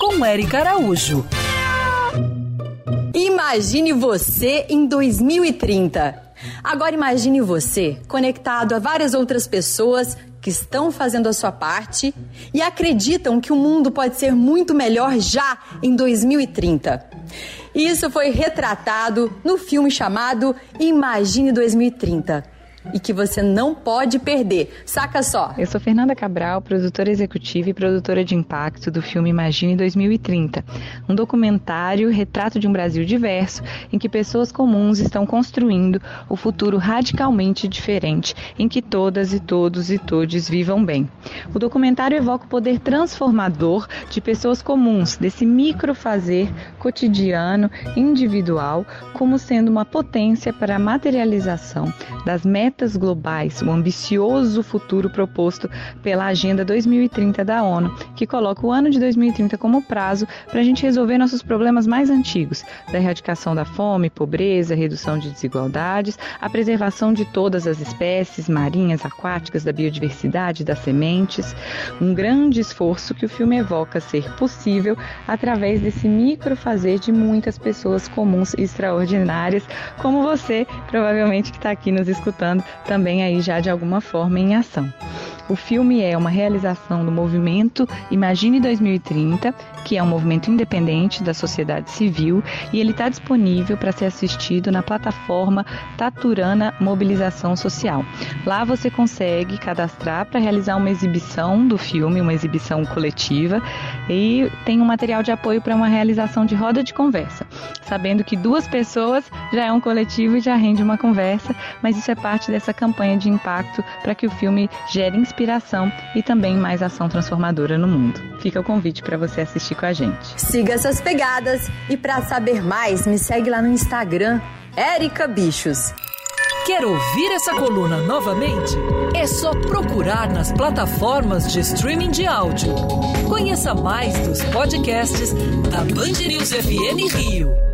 Com Eric Araújo. Imagine você em 2030. Agora imagine você conectado a várias outras pessoas que estão fazendo a sua parte e acreditam que o mundo pode ser muito melhor já em 2030. Isso foi retratado no filme chamado Imagine 2030 e que você não pode perder. Saca só. Eu sou Fernanda Cabral, produtora executiva e produtora de impacto do filme Imagine 2030, um documentário retrato de um Brasil diverso em que pessoas comuns estão construindo o futuro radicalmente diferente em que todas e todos e todes vivam bem. O documentário evoca o poder transformador de pessoas comuns, desse microfazer cotidiano, individual, como sendo uma potência para a materialização das metas metas globais, o ambicioso futuro proposto pela Agenda 2030 da ONU, que coloca o ano de 2030 como prazo para a gente resolver nossos problemas mais antigos, da erradicação da fome, pobreza, redução de desigualdades, a preservação de todas as espécies marinhas, aquáticas, da biodiversidade, das sementes. Um grande esforço que o filme evoca ser possível através desse microfazer de muitas pessoas comuns e extraordinárias, como você, provavelmente que está aqui nos escutando também aí já de alguma forma em ação. O filme é uma realização do movimento Imagine 2030, que é um movimento independente da sociedade civil, e ele está disponível para ser assistido na plataforma Taturana Mobilização Social. Lá você consegue cadastrar para realizar uma exibição do filme, uma exibição coletiva, e tem um material de apoio para uma realização de roda de conversa, sabendo que duas pessoas já é um coletivo e já rende uma conversa, mas isso é parte dessa campanha de impacto para que o filme gere inspiração e também mais ação transformadora no mundo. Fica o convite para você assistir com a gente. Siga essas pegadas e para saber mais, me segue lá no Instagram, Erica Bichos. Quer ouvir essa coluna novamente? É só procurar nas plataformas de streaming de áudio. Conheça mais dos podcasts da Band News FM Rio.